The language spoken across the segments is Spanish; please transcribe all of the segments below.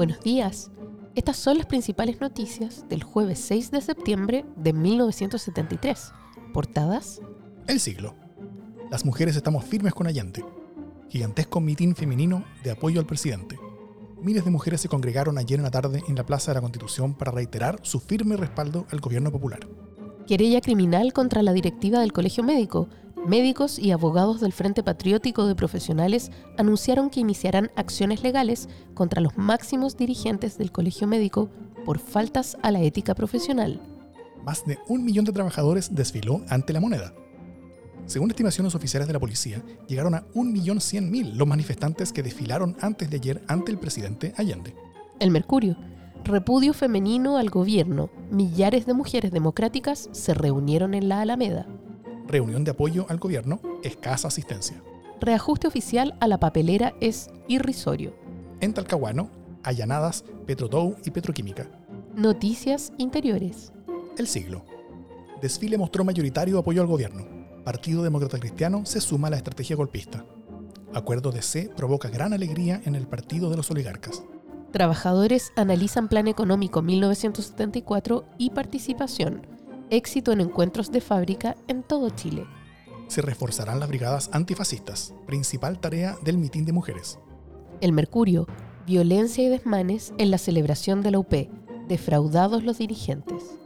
Buenos días. Estas son las principales noticias del jueves 6 de septiembre de 1973. Portadas. El siglo. Las mujeres estamos firmes con Allende. Gigantesco mitin femenino de apoyo al presidente. Miles de mujeres se congregaron ayer en la tarde en la Plaza de la Constitución para reiterar su firme respaldo al gobierno popular. Querella criminal contra la directiva del Colegio Médico, Médicos y abogados del Frente Patriótico de Profesionales anunciaron que iniciarán acciones legales contra los máximos dirigentes del Colegio Médico por faltas a la ética profesional. Más de un millón de trabajadores desfiló ante la moneda. Según estimaciones oficiales de la policía, llegaron a 1.100.000 los manifestantes que desfilaron antes de ayer ante el presidente Allende. El Mercurio. Repudio femenino al gobierno. Millares de mujeres democráticas se reunieron en la Alameda reunión de apoyo al gobierno, escasa asistencia. Reajuste oficial a la papelera es irrisorio. En Talcahuano, allanadas Petrodow y Petroquímica. Noticias interiores. El siglo. Desfile mostró mayoritario apoyo al gobierno. Partido Demócrata Cristiano se suma a la estrategia golpista. Acuerdo de C provoca gran alegría en el Partido de los Oligarcas. Trabajadores analizan Plan Económico 1974 y participación éxito en encuentros de fábrica en todo Chile. Se reforzarán las brigadas antifascistas, principal tarea del mitin de mujeres. El Mercurio, violencia y desmanes en la celebración de la UP, defraudados los dirigentes.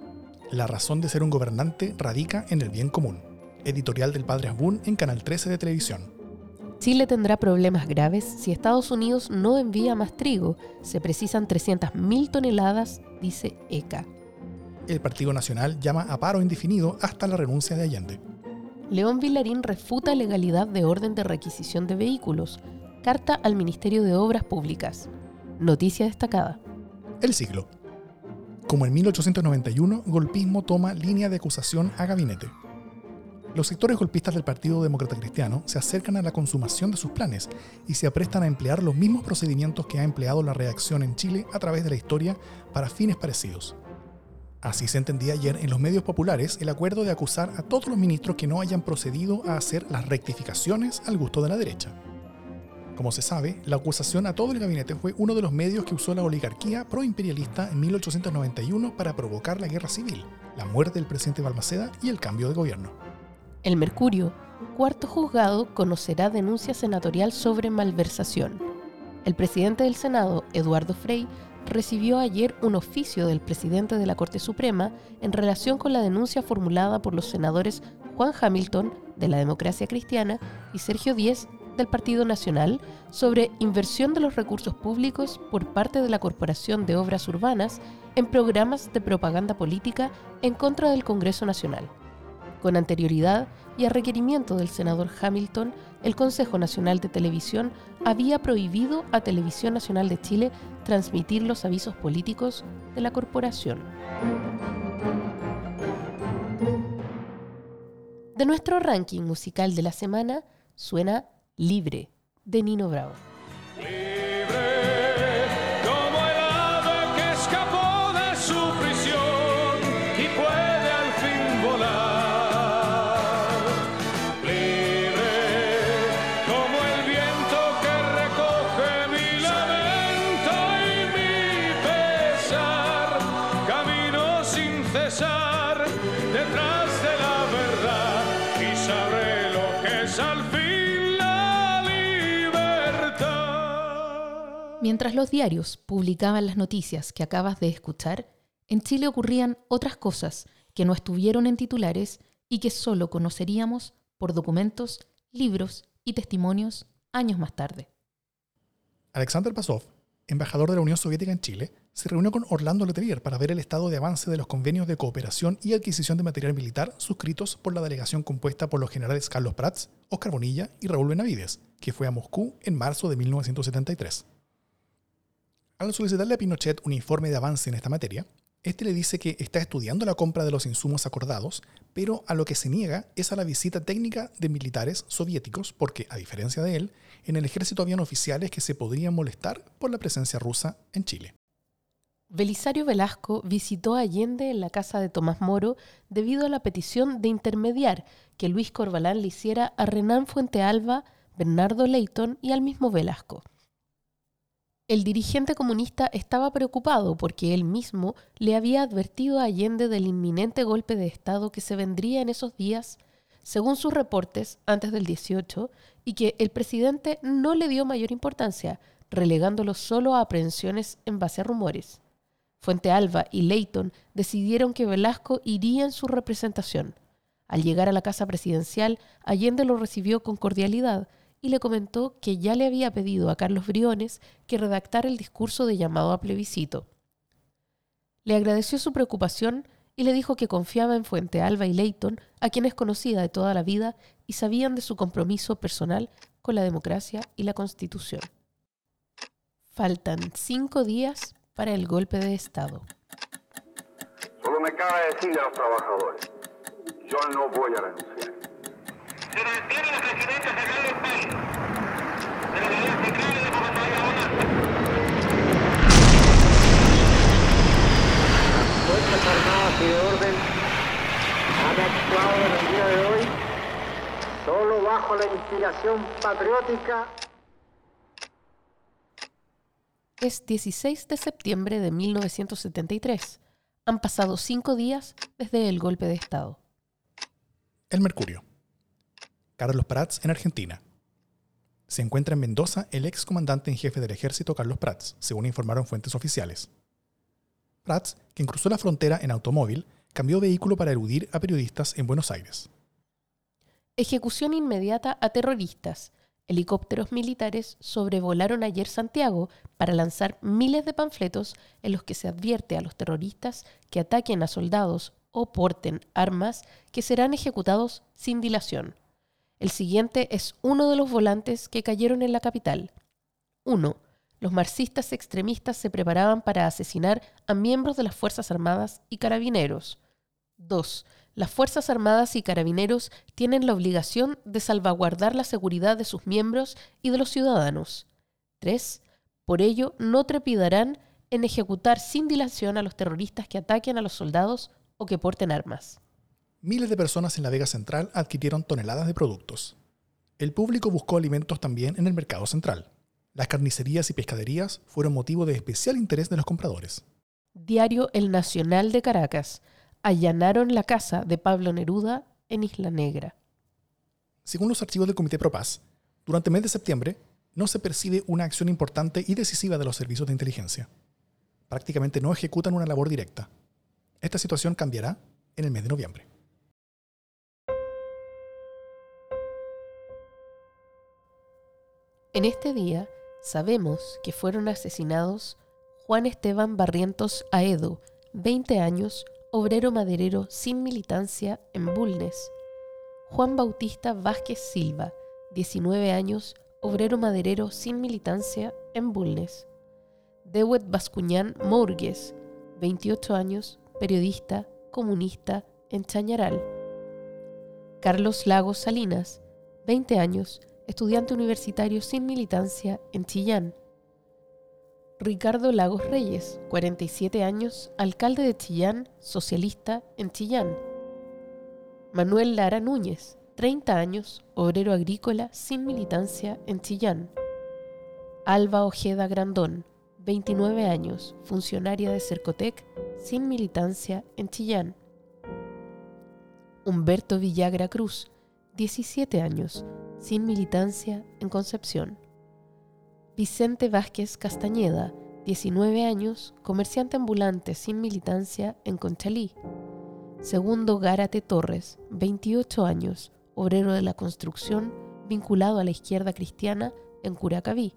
La razón de ser un gobernante radica en el bien común. Editorial del padre Abun en Canal 13 de televisión. Chile tendrá problemas graves si Estados Unidos no envía más trigo. Se precisan 300.000 toneladas, dice ECA el Partido Nacional llama a paro indefinido hasta la renuncia de Allende. León Villarín refuta legalidad de orden de requisición de vehículos. Carta al Ministerio de Obras Públicas. Noticia destacada. El siglo. Como en 1891, golpismo toma línea de acusación a gabinete. Los sectores golpistas del Partido Demócrata Cristiano se acercan a la consumación de sus planes y se aprestan a emplear los mismos procedimientos que ha empleado la reacción en Chile a través de la historia para fines parecidos. Así se entendía ayer en los medios populares el acuerdo de acusar a todos los ministros que no hayan procedido a hacer las rectificaciones al gusto de la derecha. Como se sabe, la acusación a todo el gabinete fue uno de los medios que usó la oligarquía proimperialista en 1891 para provocar la guerra civil, la muerte del presidente Balmaceda y el cambio de gobierno. El Mercurio, cuarto juzgado, conocerá denuncia senatorial sobre malversación. El presidente del Senado, Eduardo Frei, recibió ayer un oficio del presidente de la Corte Suprema en relación con la denuncia formulada por los senadores Juan Hamilton, de la Democracia Cristiana, y Sergio Díez, del Partido Nacional, sobre inversión de los recursos públicos por parte de la Corporación de Obras Urbanas en programas de propaganda política en contra del Congreso Nacional. Con anterioridad y a requerimiento del senador Hamilton, el Consejo Nacional de Televisión había prohibido a Televisión Nacional de Chile transmitir los avisos políticos de la corporación. De nuestro ranking musical de la semana suena Libre de Nino Bravo. Los diarios publicaban las noticias que acabas de escuchar, en Chile ocurrían otras cosas que no estuvieron en titulares y que solo conoceríamos por documentos, libros y testimonios años más tarde. Alexander Pasov, embajador de la Unión Soviética en Chile, se reunió con Orlando Letelier para ver el estado de avance de los convenios de cooperación y adquisición de material militar suscritos por la delegación compuesta por los generales Carlos Prats, Oscar Bonilla y Raúl Benavides, que fue a Moscú en marzo de 1973. Al solicitarle a Pinochet un informe de avance en esta materia, este le dice que está estudiando la compra de los insumos acordados, pero a lo que se niega es a la visita técnica de militares soviéticos, porque, a diferencia de él, en el ejército habían oficiales que se podrían molestar por la presencia rusa en Chile. Belisario Velasco visitó a Allende en la casa de Tomás Moro debido a la petición de intermediar que Luis Corbalán le hiciera a Renán Fuente Alba, Bernardo Leighton y al mismo Velasco. El dirigente comunista estaba preocupado porque él mismo le había advertido a Allende del inminente golpe de Estado que se vendría en esos días, según sus reportes, antes del 18, y que el presidente no le dio mayor importancia, relegándolo solo a aprehensiones en base a rumores. Fuente Alba y Leighton decidieron que Velasco iría en su representación. Al llegar a la casa presidencial, Allende lo recibió con cordialidad y le comentó que ya le había pedido a Carlos Briones que redactara el discurso de llamado a plebiscito. Le agradeció su preocupación y le dijo que confiaba en Fuente Alba y Leighton, a quienes conocía de toda la vida y sabían de su compromiso personal con la democracia y la Constitución. Faltan cinco días para el golpe de Estado. Solo me cabe decirle a los trabajadores, yo no voy a renunciar. Se mantiene la presidencia central del país, de la unidad central de comandante Las Fuerzas Armadas y de Orden han actuado en el día de hoy solo bajo la inspiración patriótica Es 16 de septiembre de 1973. Han pasado cinco días desde el golpe de Estado. El Mercurio. Carlos Prats en Argentina. Se encuentra en Mendoza el ex comandante en jefe del ejército Carlos Prats, según informaron fuentes oficiales. Prats, quien cruzó la frontera en automóvil, cambió vehículo para eludir a periodistas en Buenos Aires. Ejecución inmediata a terroristas helicópteros militares sobrevolaron ayer Santiago para lanzar miles de panfletos en los que se advierte a los terroristas que ataquen a soldados o porten armas que serán ejecutados sin dilación. El siguiente es uno de los volantes que cayeron en la capital. 1. Los marxistas extremistas se preparaban para asesinar a miembros de las Fuerzas Armadas y Carabineros. 2 las Fuerzas Armadas y Carabineros tienen la obligación de salvaguardar la seguridad de sus miembros y de los ciudadanos. 3. Por ello, no trepidarán en ejecutar sin dilación a los terroristas que ataquen a los soldados o que porten armas. Miles de personas en la Vega Central adquirieron toneladas de productos. El público buscó alimentos también en el mercado central. Las carnicerías y pescaderías fueron motivo de especial interés de los compradores. Diario El Nacional de Caracas allanaron la casa de Pablo Neruda en Isla Negra. Según los archivos del Comité Propaz, durante el mes de septiembre no se percibe una acción importante y decisiva de los servicios de inteligencia. Prácticamente no ejecutan una labor directa. Esta situación cambiará en el mes de noviembre. En este día sabemos que fueron asesinados Juan Esteban Barrientos Aedo, 20 años, obrero maderero sin militancia en Bulnes. Juan Bautista Vázquez Silva, 19 años, obrero maderero sin militancia en Bulnes. Dewet Bascuñán Mourgues, 28 años, periodista, comunista en Chañaral. Carlos Lagos Salinas, 20 años, estudiante universitario sin militancia en Chillán. Ricardo Lagos Reyes, 47 años, alcalde de Chillán, socialista en Chillán. Manuel Lara Núñez, 30 años, obrero agrícola sin militancia en Chillán. Alba Ojeda Grandón, 29 años, funcionaria de Cercotec sin militancia en Chillán. Humberto Villagra Cruz, 17 años, sin militancia en Concepción. Vicente Vázquez Castañeda, 19 años, comerciante ambulante sin militancia en Conchalí. Segundo Gárate Torres, 28 años, obrero de la construcción vinculado a la izquierda cristiana en Curacaví.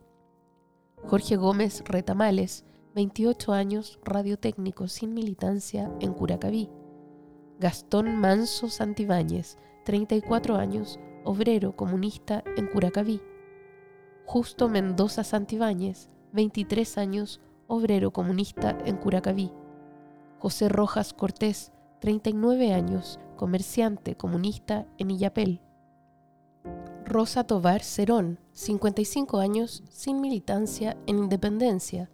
Jorge Gómez Retamales, 28 años, radiotécnico sin militancia en Curacaví. Gastón Manso Santibáñez, 34 años, obrero comunista en Curacaví. Justo Mendoza Santibáñez, 23 años, obrero comunista en Curacaví. José Rojas Cortés, 39 años, comerciante comunista en Illapel. Rosa Tovar Cerón, 55 años, sin militancia en Independencia.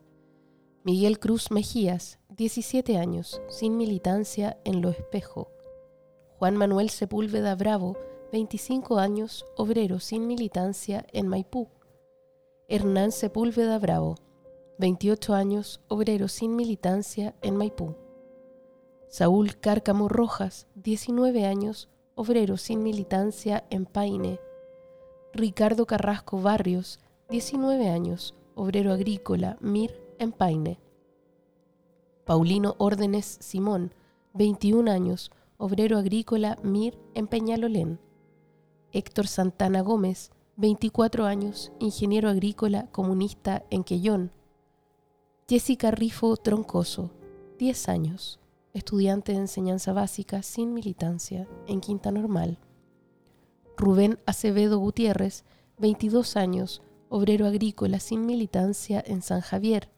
Miguel Cruz Mejías, 17 años, sin militancia en Lo Espejo. Juan Manuel Sepúlveda Bravo, 25 años, obrero sin militancia en Maipú. Hernán Sepúlveda Bravo, 28 años, obrero sin militancia en Maipú. Saúl Cárcamo Rojas, 19 años, obrero sin militancia en Paine. Ricardo Carrasco Barrios, 19 años, obrero agrícola, MIR, en Paine. Paulino Órdenes Simón, 21 años, obrero agrícola, MIR, en Peñalolén. Héctor Santana Gómez, 24 años, ingeniero agrícola comunista en Quellón. Jessica Rifo Troncoso, 10 años, estudiante de enseñanza básica sin militancia en Quinta Normal. Rubén Acevedo Gutiérrez, 22 años, obrero agrícola sin militancia en San Javier.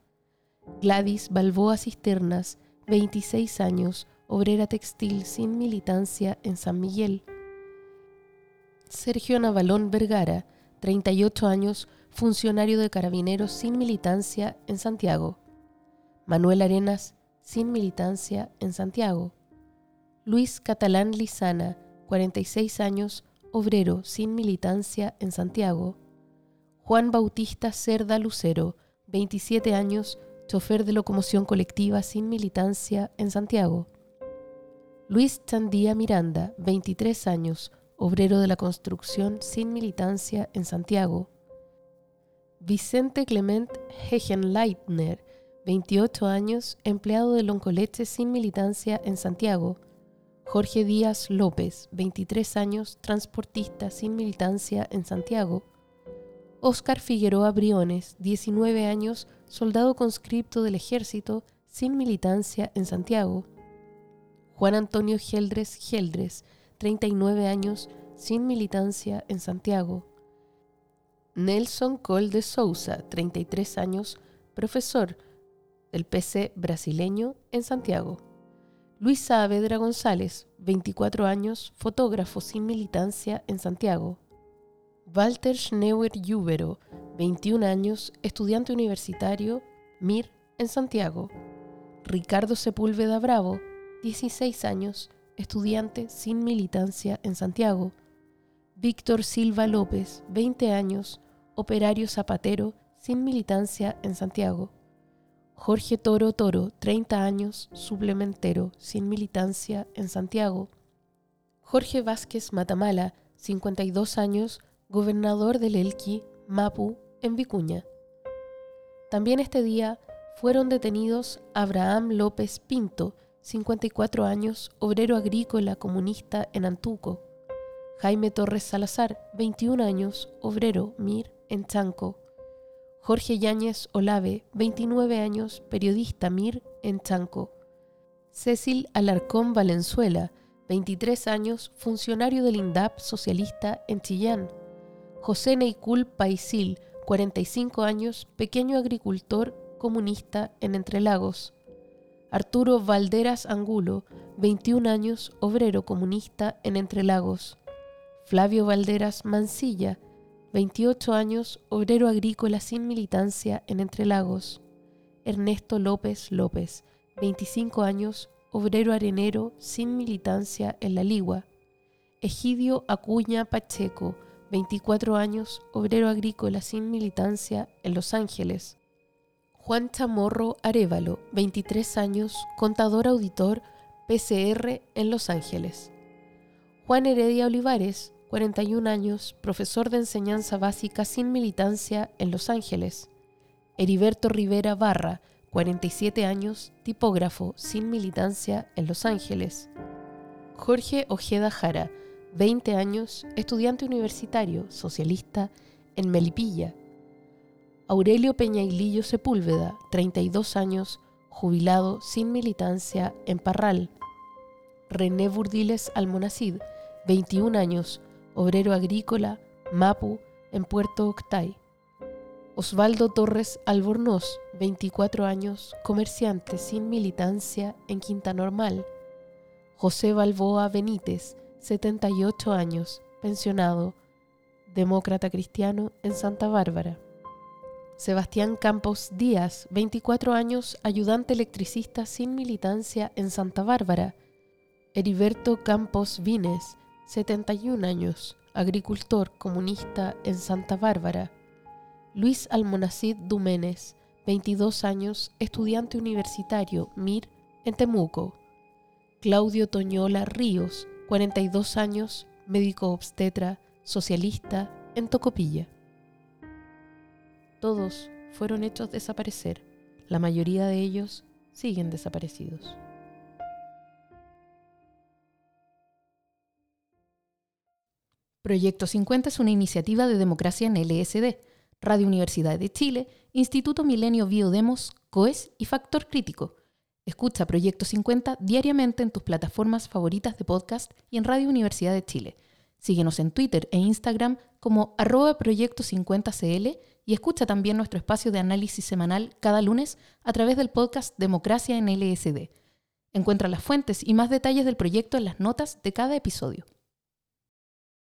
Gladys Balboa Cisternas, 26 años, obrera textil sin militancia en San Miguel. Sergio Navalón Vergara, 38 años, funcionario de carabineros sin militancia en Santiago. Manuel Arenas, sin militancia en Santiago. Luis Catalán Lizana, 46 años, obrero sin militancia en Santiago. Juan Bautista Cerda Lucero, 27 años, chofer de locomoción colectiva sin militancia en Santiago. Luis Chandía Miranda, 23 años, obrero de la construcción sin militancia en Santiago. Vicente Clement Hegenleitner, 28 años, empleado de Loncoleche sin militancia en Santiago. Jorge Díaz López, 23 años, transportista sin militancia en Santiago. Óscar Figueroa Briones, 19 años, soldado conscripto del ejército sin militancia en Santiago. Juan Antonio Geldres Geldres, 39 años, sin militancia en Santiago. Nelson Col de Souza, 33 años, profesor del PC brasileño en Santiago. Luis Saavedra González, 24 años, fotógrafo sin militancia en Santiago. Walter Schneuer Jubero, 21 años, estudiante universitario, MIR en Santiago. Ricardo Sepúlveda Bravo, 16 años, estudiante sin militancia en Santiago. Víctor Silva López, 20 años, operario zapatero sin militancia en Santiago. Jorge Toro Toro, 30 años, suplementero, sin militancia en Santiago. Jorge Vázquez Matamala, 52 años, gobernador del Elqui, Mapu, en Vicuña. También este día fueron detenidos Abraham López Pinto, 54 años, obrero agrícola comunista en Antuco. Jaime Torres Salazar, 21 años, obrero MIR en Chanco. Jorge Yáñez Olave, 29 años, periodista MIR en Chanco. Cecil Alarcón Valenzuela, 23 años, funcionario del INDAP socialista en Chillán. José Neicul Paisil, 45 años, pequeño agricultor comunista en Entre Lagos. Arturo Valderas Angulo, 21 años, obrero comunista en Entre Lagos. Flavio Valderas Mancilla, 28 años, obrero agrícola sin militancia en Entre Lagos. Ernesto López López, 25 años, obrero arenero sin militancia en La Ligua. Egidio Acuña Pacheco, 24 años, obrero agrícola sin militancia en Los Ángeles. Juan Chamorro Arevalo, 23 años, contador auditor PCR en Los Ángeles. Juan Heredia Olivares, 41 años, profesor de enseñanza básica sin militancia en Los Ángeles. Heriberto Rivera Barra, 47 años, tipógrafo sin militancia en Los Ángeles. Jorge Ojeda Jara, 20 años, estudiante universitario, socialista en Melipilla. Aurelio Peñailillo Sepúlveda, 32 años, jubilado sin militancia en Parral. René Burdiles Almonacid, 21 años, obrero agrícola, Mapu, en Puerto Octay. Osvaldo Torres Albornoz, 24 años, comerciante sin militancia en Quinta Normal. José Balboa Benítez, 78 años, pensionado, demócrata cristiano en Santa Bárbara. Sebastián Campos Díaz, 24 años, ayudante electricista sin militancia en Santa Bárbara. Heriberto Campos Vines, 71 años, agricultor comunista en Santa Bárbara. Luis Almonacid Dumenes, 22 años, estudiante universitario, MIR, en Temuco. Claudio Toñola Ríos, 42 años, médico obstetra, socialista, en Tocopilla. Todos fueron hechos desaparecer. La mayoría de ellos siguen desaparecidos. Proyecto 50 es una iniciativa de democracia en LSD, Radio Universidad de Chile, Instituto Milenio Biodemos, COES y Factor Crítico. Escucha Proyecto 50 diariamente en tus plataformas favoritas de podcast y en Radio Universidad de Chile. Síguenos en Twitter e Instagram como arroba Proyecto 50CL y escucha también nuestro espacio de análisis semanal cada lunes a través del podcast Democracia en LSD. Encuentra las fuentes y más detalles del proyecto en las notas de cada episodio.